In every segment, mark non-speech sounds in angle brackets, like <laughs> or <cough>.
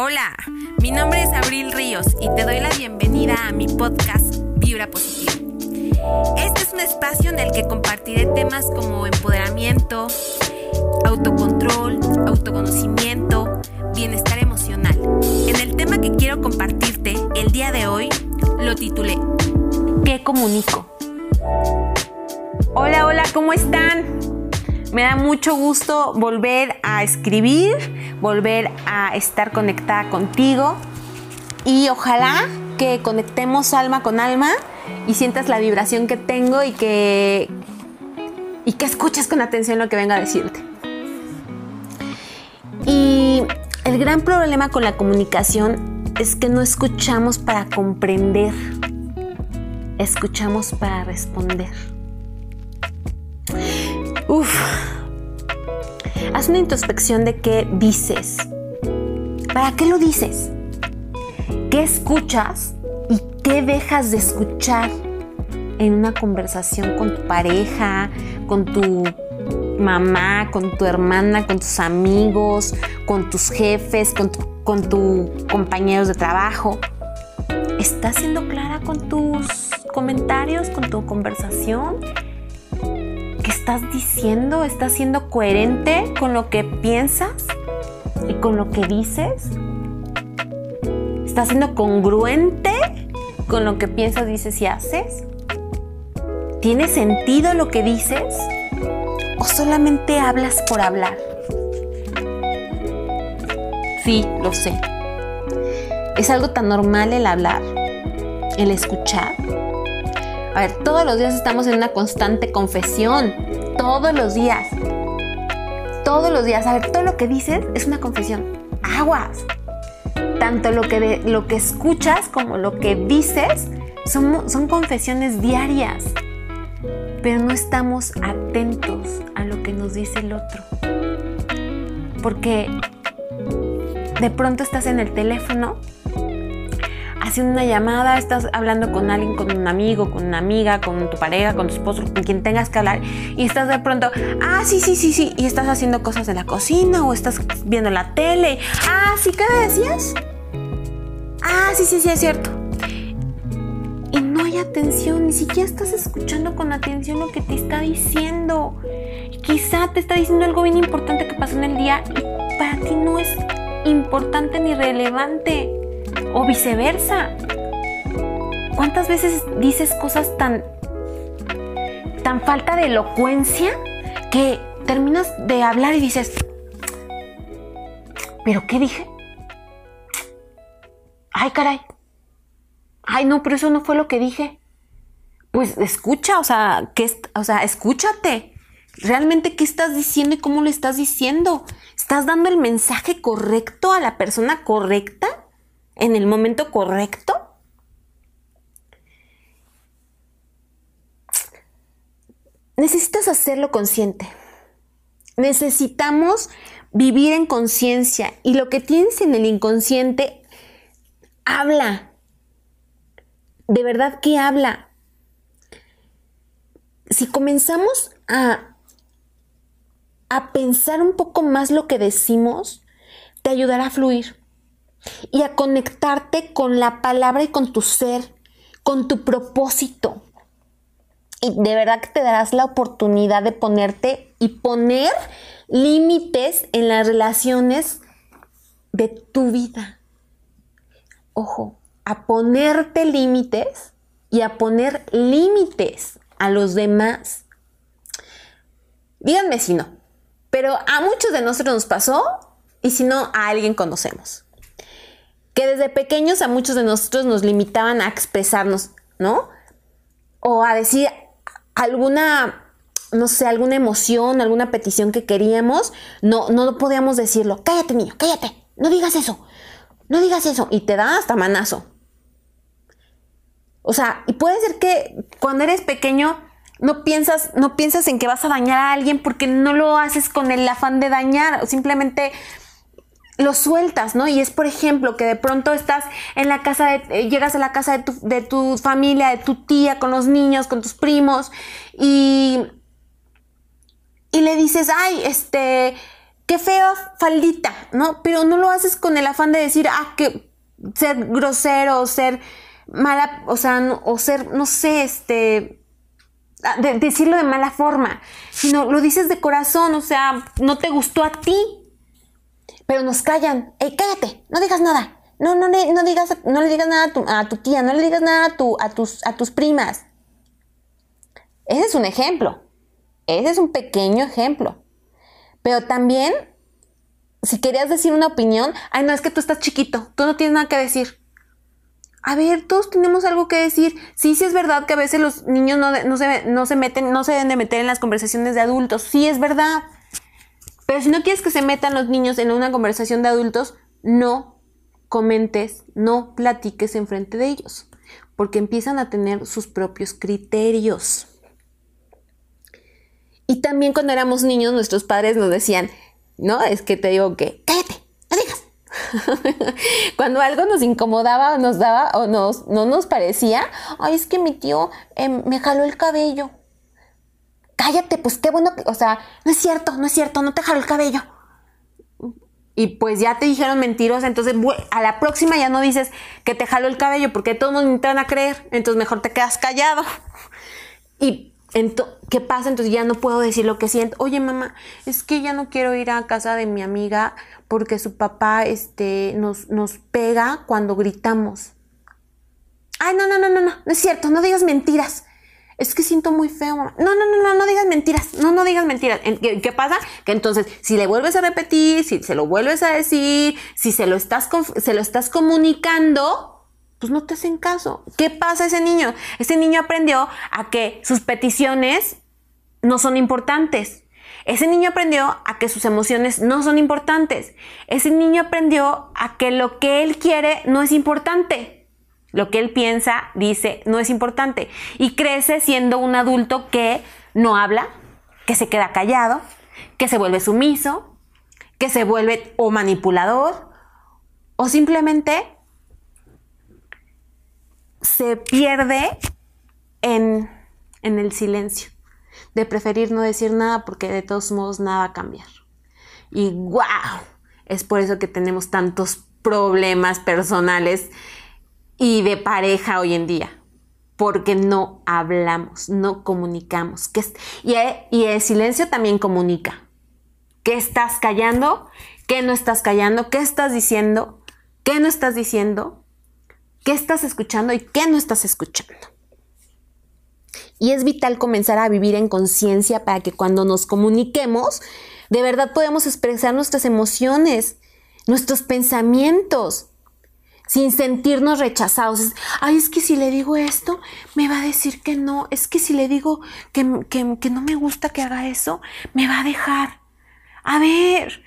Hola, mi nombre es Abril Ríos y te doy la bienvenida a mi podcast Vibra Positiva. Este es un espacio en el que compartiré temas como empoderamiento, autocontrol, autoconocimiento, bienestar emocional. En el tema que quiero compartirte el día de hoy lo titulé ¿Qué comunico? Hola, hola, ¿cómo están? Me da mucho gusto volver a escribir, volver a estar conectada contigo y ojalá que conectemos alma con alma y sientas la vibración que tengo y que y que escuches con atención lo que venga a decirte. Y el gran problema con la comunicación es que no escuchamos para comprender, escuchamos para responder. Uf. Haz una introspección de qué dices. ¿Para qué lo dices? ¿Qué escuchas y qué dejas de escuchar en una conversación con tu pareja, con tu mamá, con tu hermana, con tus amigos, con tus jefes, con, tus compañeros de trabajo? ¿Estás siendo clara con tus comentarios, con tu conversación? Estás diciendo? ¿Estás siendo coherente con lo que piensas y con lo que dices? ¿Estás siendo congruente con lo que piensas, dices y haces? ¿Tiene sentido lo que dices? ¿O solamente hablas por hablar? Sí, lo sé. Es algo tan normal el hablar, el escuchar a ver, todos los días estamos en una constante confesión. Todos los días. Todos los días. A ver, todo lo que dices es una confesión. Aguas. Tanto lo que, lo que escuchas como lo que dices son, son confesiones diarias. Pero no estamos atentos a lo que nos dice el otro. Porque de pronto estás en el teléfono haciendo una llamada, estás hablando con alguien, con un amigo, con una amiga, con tu pareja, con tu esposo, con quien tengas que hablar, y estás de pronto, ah, sí, sí, sí, sí, y estás haciendo cosas de la cocina o estás viendo la tele. Ah, sí, ¿qué decías? Ah, sí, sí, sí, es cierto. Y no hay atención, ni siquiera estás escuchando con atención lo que te está diciendo. Quizá te está diciendo algo bien importante que pasó en el día y para ti no es importante ni relevante o viceversa. ¿Cuántas veces dices cosas tan tan falta de elocuencia que terminas de hablar y dices, ¿pero qué dije? Ay, caray. Ay, no, pero eso no fue lo que dije. Pues escucha, o sea, o sea, escúchate. Realmente qué estás diciendo y cómo lo estás diciendo. ¿Estás dando el mensaje correcto a la persona correcta? En el momento correcto? Necesitas hacerlo consciente. Necesitamos vivir en conciencia y lo que tienes en el inconsciente, habla. De verdad que habla. Si comenzamos a, a pensar un poco más lo que decimos, te ayudará a fluir y a conectarte con la palabra y con tu ser, con tu propósito. Y de verdad que te darás la oportunidad de ponerte y poner límites en las relaciones de tu vida. Ojo, a ponerte límites y a poner límites a los demás. Díganme si no, pero a muchos de nosotros nos pasó y si no, a alguien conocemos que desde pequeños a muchos de nosotros nos limitaban a expresarnos, ¿no? O a decir alguna, no sé, alguna emoción, alguna petición que queríamos, no, no podíamos decirlo. Cállate, niño, cállate, no digas eso, no digas eso. Y te da hasta manazo. O sea, y puede ser que cuando eres pequeño no piensas, no piensas en que vas a dañar a alguien porque no lo haces con el afán de dañar, simplemente lo sueltas, ¿no? Y es, por ejemplo, que de pronto estás en la casa, de, eh, llegas a la casa de tu, de tu familia, de tu tía, con los niños, con tus primos, y, y le dices, ay, este, qué feo faldita, ¿no? Pero no lo haces con el afán de decir, ah, que ser grosero ser mala, o sea, o ser, no sé, este, ah, decirlo de mala forma, sino lo dices de corazón, o sea, no te gustó a ti, pero nos callan, ey, cállate, no digas nada, no, no, no, digas, no le digas nada a tu, a tu, tía, no le digas nada a, tu, a, tus, a tus primas. Ese es un ejemplo, ese es un pequeño ejemplo. Pero también, si querías decir una opinión, ay, no, es que tú estás chiquito, tú no tienes nada que decir. A ver, todos tenemos algo que decir. Sí, sí es verdad que a veces los niños no, no, se, no se meten, no se deben de meter en las conversaciones de adultos. Sí es verdad. Pero si no quieres que se metan los niños en una conversación de adultos, no comentes, no platiques enfrente de ellos, porque empiezan a tener sus propios criterios. Y también cuando éramos niños, nuestros padres nos decían, no, es que te digo que, cállate, no digas. <laughs> cuando algo nos incomodaba o nos daba o nos, no nos parecía, ay, es que mi tío em, me jaló el cabello. Cállate, pues qué bueno que, o sea, no es cierto, no es cierto, no te jaló el cabello. Y pues ya te dijeron mentiros, entonces a la próxima ya no dices que te jaló el cabello porque todos nos te van a creer, entonces mejor te quedas callado. <laughs> Y ¿Qué pasa? Entonces ya no puedo decir lo que siento. Oye, mamá, es que ya no quiero ir a casa de mi amiga porque su papá este, nos, nos pega cuando gritamos. Ay, no, no, no, no, no, no es cierto, no digas mentiras. Es que siento muy feo. No, no, no, no, no digas mentiras. No, no digas mentiras. ¿Qué, ¿Qué, pasa? Que entonces, si le vuelves a repetir, si se lo vuelves a decir, si se lo estás, se lo estás comunicando, pues no te hacen caso. ¿Qué pasa ese niño? Ese niño aprendió a que sus peticiones no son importantes. Ese niño aprendió a que sus emociones no son importantes. Ese niño aprendió a que lo que él quiere no es importante. Lo que él piensa, dice, no es importante. Y crece siendo un adulto que no habla, que se queda callado, que se vuelve sumiso, que se vuelve o manipulador, o simplemente se pierde en, el silencio, de preferir no decir nada porque de todos modos nada va a cambiar. Y wow, es por eso que tenemos tantos problemas personales y de pareja hoy en día, porque no hablamos, no comunicamos. y, y el silencio también comunica. ¿Qué estás callando? ¿Qué no estás callando? ¿Qué estás diciendo? ¿Qué no estás diciendo? qué estás escuchando y qué no estás escuchando. Y es vital comenzar a vivir en conciencia para que cuando nos comuniquemos, de verdad podamos expresar nuestras emociones, nuestros pensamientos, sin sentirnos rechazados. Ay, es que si le digo esto, me va a decir que no. Es que si le digo que, que, que no me gusta que haga eso, me va a dejar. A ver,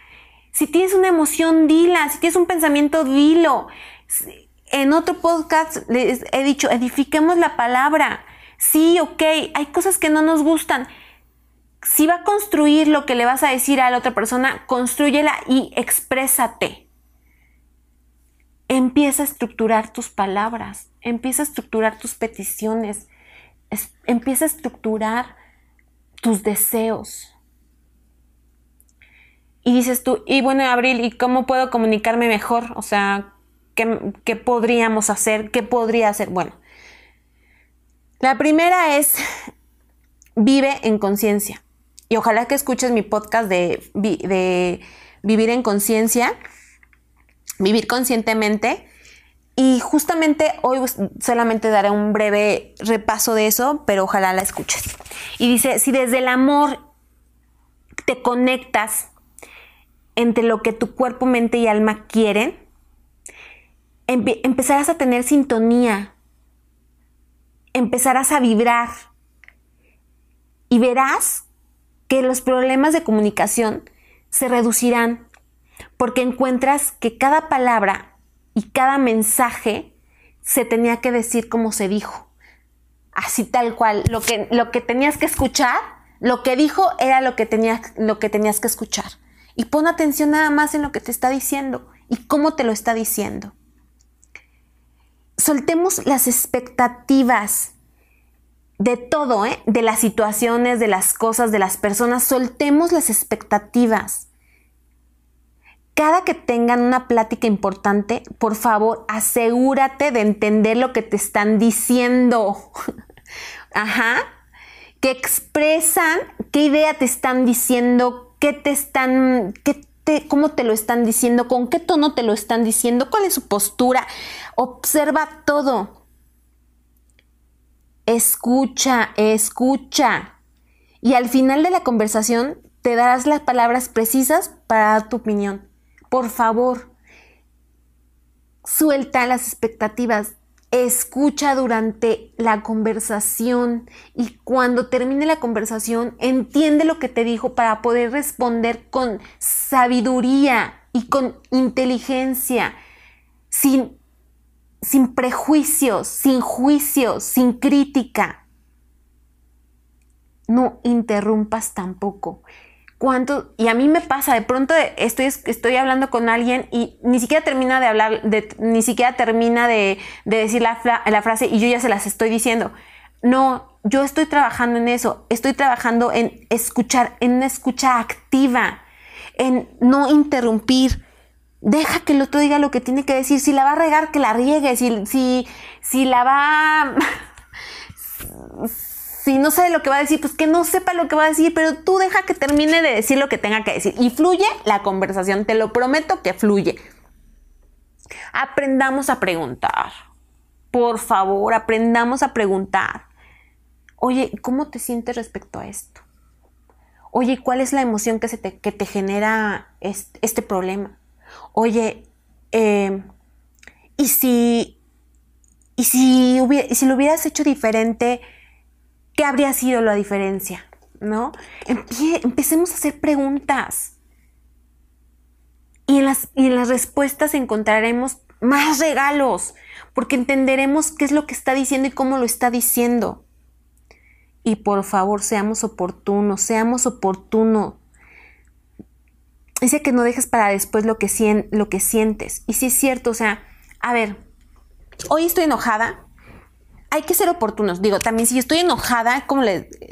si tienes una emoción, dila. Si tienes un pensamiento, dilo en otro podcast les he dicho, edifiquemos la palabra. Sí, ok, hay cosas que no nos gustan. Si va a construir lo que le vas a decir a la otra persona, construyela y exprésate. Empieza a estructurar tus palabras, empieza a estructurar tus peticiones, empieza a estructurar tus deseos. Y dices tú, y bueno, Abril, ¿y cómo puedo comunicarme mejor? O sea, ¿Qué, podríamos hacer? ¿Qué podría hacer? Bueno, la primera es vive en conciencia. Y ojalá que escuches mi podcast de, de vivir en conciencia, vivir conscientemente. Y justamente hoy solamente daré un breve repaso de eso, pero ojalá la escuches. Y dice, si desde el amor te conectas entre lo que tu cuerpo, mente y alma quieren, empezarás a tener sintonía, empezarás a vibrar y verás que los problemas de comunicación se reducirán porque encuentras que cada palabra y cada mensaje se tenía que decir como se dijo. Así tal cual, lo que, lo que tenías que escuchar, lo que dijo era lo que, tenías, lo que tenías que escuchar. Y pon atención nada más en lo que te está diciendo y cómo te lo está diciendo soltemos las expectativas de todo, ¿eh? de las situaciones, de las cosas, de las personas, soltemos las expectativas. Cada que tengan una plática importante, por favor, asegúrate de entender lo que te están diciendo. <laughs> Ajá. Que expresan qué idea te están diciendo, qué te están, qué te, cómo te lo están diciendo, con qué tono te lo están diciendo, cuál es su postura. Observa todo. Escucha, escucha. Y al final de la conversación te darás las palabras precisas para tu opinión. Por favor, suelta las expectativas, escucha durante la conversación y cuando termine la conversación entiende lo que te dijo para poder responder con sabiduría y con inteligencia, sin, sin prejuicios, sin juicios, sin crítica. No interrumpas tampoco cuánto, y a mí me pasa, de pronto estoy, estoy hablando con alguien y ni siquiera termina de hablar, ni siquiera termina de, decir la, la, frase y yo ya se las estoy diciendo. No, yo estoy trabajando en eso, estoy trabajando en escuchar, en una escucha activa, en no interrumpir. Deja que el otro diga lo que tiene que decir. Si la va a regar, que la riegue. Si, si, si la va <laughs> si no sabe lo que va a decir, pues que no sepa lo que va a decir, pero tú deja que termine de decir lo que tenga que decir. Y fluye la conversación, te lo prometo que fluye. Aprendamos a preguntar. Por favor, aprendamos a preguntar. Oye, ¿cómo te sientes respecto a esto? Oye, ¿cuál es la emoción que, se te, que te genera este, problema? Oye, eh, ¿y si, y si, y si lo hubieras hecho diferente? ¿Qué habría sido la diferencia? ¿No? empecemos a hacer preguntas. Y en, las, y en las respuestas encontraremos más regalos, porque entenderemos qué es lo que está diciendo y cómo lo está diciendo. Y por favor, seamos oportunos, seamos oportunos. Dice que no dejes para después lo que, lo que sientes. Y si es cierto, o sea, a ver, hoy estoy enojada, hay que ser oportunos. Digo, también si estoy enojada, como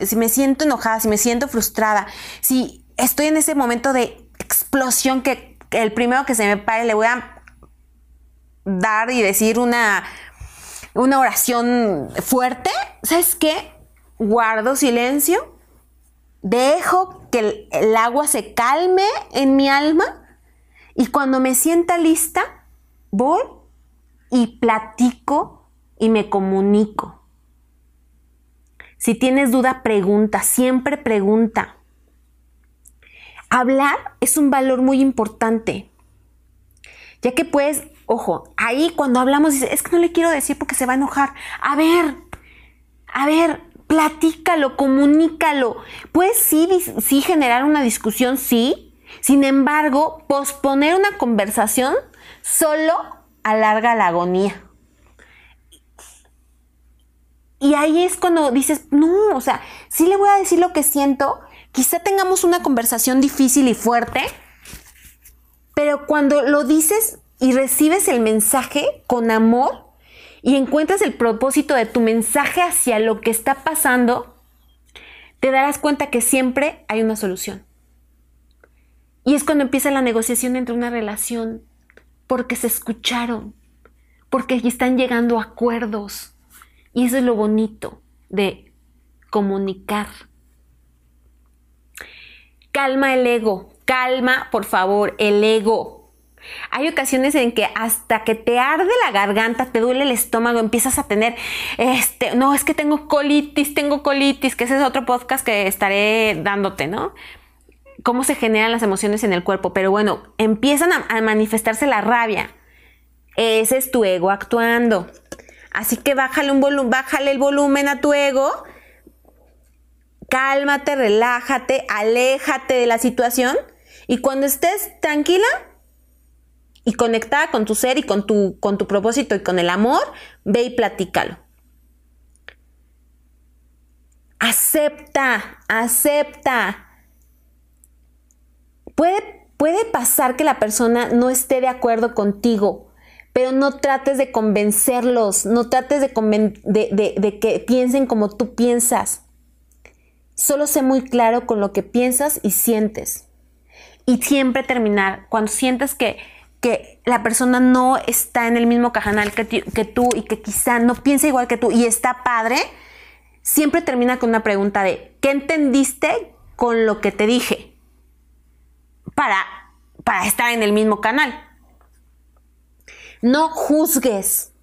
si me siento enojada, si me siento frustrada, si estoy en ese momento de explosión que, el primero que se me pare le voy a dar y decir una, una oración fuerte, ¿sabes qué? Guardo silencio, dejo que el agua se calme en mi alma y cuando me sienta lista, voy y platico y me comunico. Si tienes duda, pregunta, siempre pregunta. Hablar es un valor muy importante, ya que puedes, ojo, ahí cuando hablamos dices, es que no le quiero decir porque se va a enojar. A ver, a ver, platícalo, comunícalo. Puedes sí, sí generar una discusión, sí. Sin embargo, posponer una conversación solo alarga la agonía. Y ahí es cuando dices, no, o sea, sí le voy a decir lo que siento, quizá tengamos una conversación difícil y fuerte, pero cuando lo dices y recibes el mensaje con amor y encuentras el propósito de tu mensaje hacia lo que está pasando, te darás cuenta que siempre hay una solución. Y es cuando empieza la negociación entre una relación, porque se escucharon, porque están llegando acuerdos y eso es lo bonito de comunicar. Calma el ego, calma por favor el ego. Hay ocasiones en que hasta que te arde la garganta, te duele el estómago, empiezas a tener, este, no, es que tengo colitis, tengo colitis, que ese es otro podcast que estaré dándote, ¿no? Cómo se generan las emociones en el cuerpo, pero bueno, empiezan a, a manifestarse la rabia. Ese es tu ego actuando. Así que bájale, un volumen, bájale el volumen a tu ego, cálmate, relájate, aléjate de la situación y cuando estés tranquila y conectada con tu ser y con tu, con tu propósito y con el amor, ve y platícalo. Acepta, acepta. Puede, puede pasar que la persona no esté de acuerdo contigo pero no trates de convencerlos, no trates de, de, que piensen como tú piensas. Solo sé muy claro con lo que piensas y sientes. y siempre terminar cuando sientes que, que la persona no está en el mismo cajanal que, que tú y que quizá no piensa igual que tú y está padre, siempre termina con una pregunta de ¿qué entendiste con lo que te dije? Para, para estar en el mismo canal. No juzgues.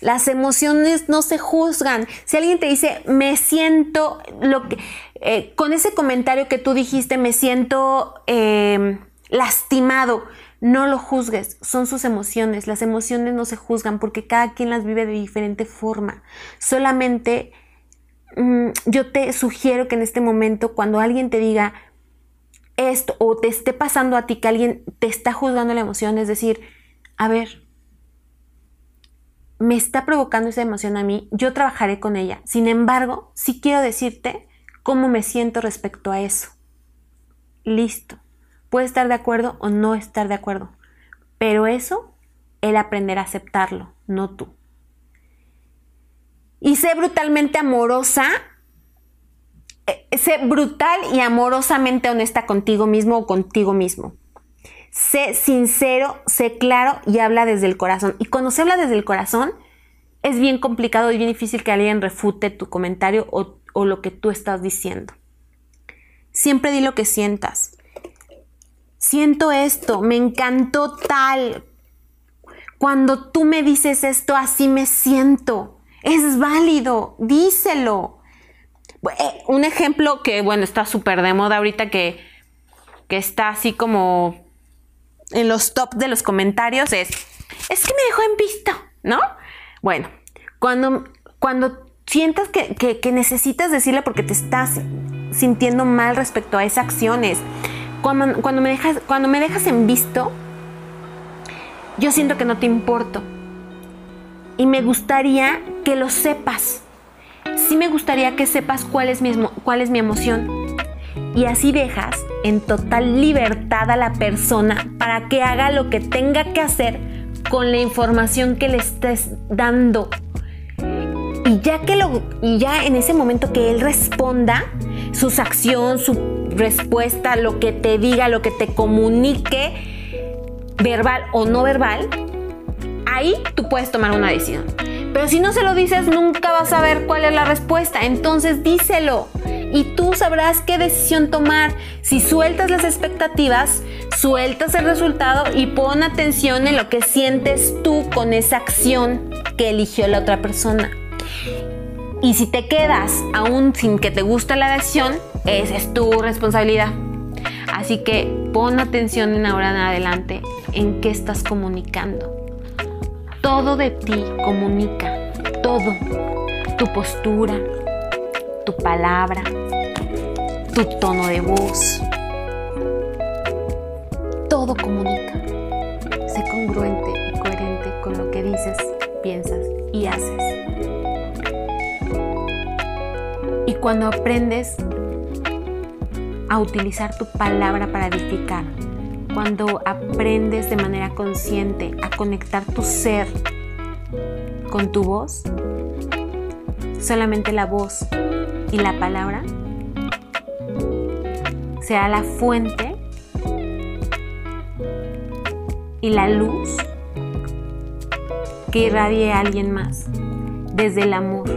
Las emociones no se juzgan. Si alguien te dice, me siento, lo que, eh, con ese comentario que tú dijiste, me siento eh, lastimado, no lo juzgues, son sus emociones. Las emociones no se juzgan porque cada quien las vive de diferente forma. Solamente mm, yo te sugiero que en este momento, cuando alguien te diga esto o te esté pasando a ti que alguien te está juzgando la emoción, es decir, a ver, me está provocando esa emoción a mí, yo trabajaré con ella. Sin embargo, sí quiero decirte cómo me siento respecto a eso. Listo. Puede estar de acuerdo o no estar de acuerdo. Pero eso, él aprenderá a aceptarlo, no tú. Y sé brutalmente amorosa, eh, sé brutal y amorosamente honesta contigo mismo o contigo mismo. Sé sincero, sé claro y habla desde el corazón. Y cuando se habla desde el corazón, es bien complicado y bien difícil que alguien refute tu comentario o, lo que tú estás diciendo. Siempre di lo que sientas. Siento esto, me encantó tal. Cuando tú me dices esto, así me siento. Es válido, díselo. Eh, un ejemplo que, bueno, está súper de moda ahorita que, que está así como en los top de los comentarios es, es que me dejó en visto, ¿no? Bueno, cuando, cuando sientas que, que, necesitas decirle porque te estás sintiendo mal respecto a esas acciones, cuando, cuando, me dejas, cuando me dejas en visto, yo siento que no te importo. Y me gustaría que lo sepas. Sí me gustaría que sepas cuál es mi, cuál es mi emoción y así dejas en total libertad a la persona para que haga lo que tenga que hacer con la información que le estés dando. Y ya que lo y ya en ese momento que él responda, su acción, su respuesta, lo que te diga, lo que te comunique, verbal o no verbal, ahí tú puedes tomar una decisión. Pero si no se lo dices, nunca vas a ver cuál es la respuesta. Entonces díselo y tú sabrás qué decisión tomar. Si sueltas las expectativas, sueltas el resultado y pon atención en lo que sientes tú con esa acción que eligió la otra persona. Y si te quedas aún sin que te guste la decisión, esa es tu responsabilidad. Así que pon atención en ahora en adelante en qué estás comunicando. Todo de ti comunica, todo. Tu postura, tu palabra, tu tono de voz. Todo comunica. Sé congruente y coherente con lo que dices, piensas y haces. Y cuando aprendes a utilizar tu palabra para edificar, cuando aprendes de manera consciente a conectar tu ser con tu voz, solamente la voz y la palabra sea la fuente y la luz que irradie a alguien más desde el amor,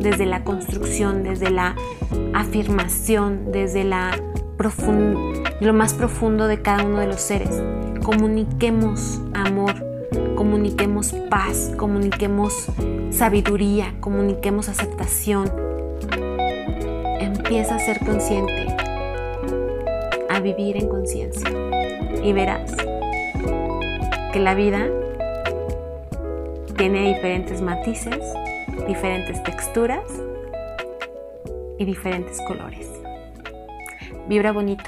desde la construcción, desde la afirmación, desde la lo más profundo de cada uno de los seres. Comuniquemos amor, comuniquemos paz, comuniquemos sabiduría, comuniquemos aceptación. Empieza a ser consciente, vivir en conciencia y verás que la vida tiene diferentes matices, diferentes texturas y diferentes colores. Vibra bonito.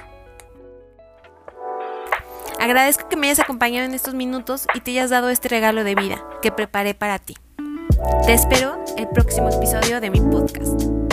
Agradezco que me hayas acompañado en estos minutos y te hayas dado este regalo de vida que preparé para ti. Te espero el próximo episodio de mi podcast.